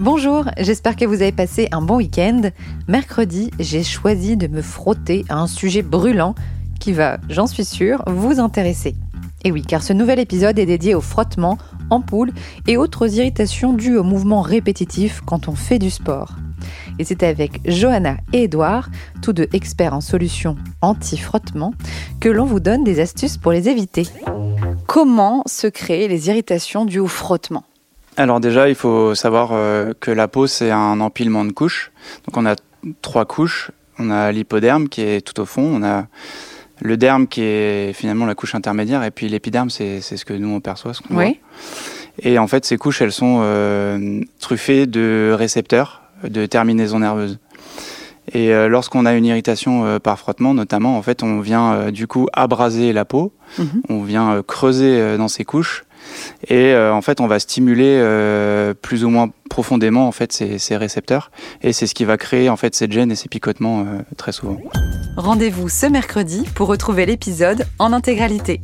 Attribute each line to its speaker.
Speaker 1: Bonjour, j'espère que vous avez passé un bon week-end. Mercredi, j'ai choisi de me frotter à un sujet brûlant qui va, j'en suis sûre, vous intéresser. Et oui, car ce nouvel épisode est dédié au frottement, ampoules et autres irritations dues au mouvement répétitif quand on fait du sport. Et c'est avec Johanna et Edouard, tous deux experts en solutions anti-frottement, que l'on vous donne des astuces pour les éviter. Comment se créent les irritations dues au frottement?
Speaker 2: Alors déjà, il faut savoir euh, que la peau, c'est un empilement de couches. Donc on a trois couches. On a l'hypoderme qui est tout au fond. On a le derme qui est finalement la couche intermédiaire. Et puis l'épiderme, c'est ce que nous, on perçoit, ce qu'on
Speaker 1: Oui.
Speaker 2: voit. Et en fait, ces couches, elles sont euh, truffées de récepteurs, de terminaisons nerveuses. Et euh, lorsqu'on a une irritation euh, par frottement, notamment, en fait, on vient euh, du coup abraser la peau,
Speaker 1: Mhm.
Speaker 2: on vient creuser dans ces couches, et euh, en fait, on va stimuler euh, plus ou moins profondément en fait ces, récepteurs, et c'est ce qui va créer en fait cette gêne et ces picotements euh, très souvent.
Speaker 1: Rendez-vous ce mercredi pour retrouver l'épisode en intégralité.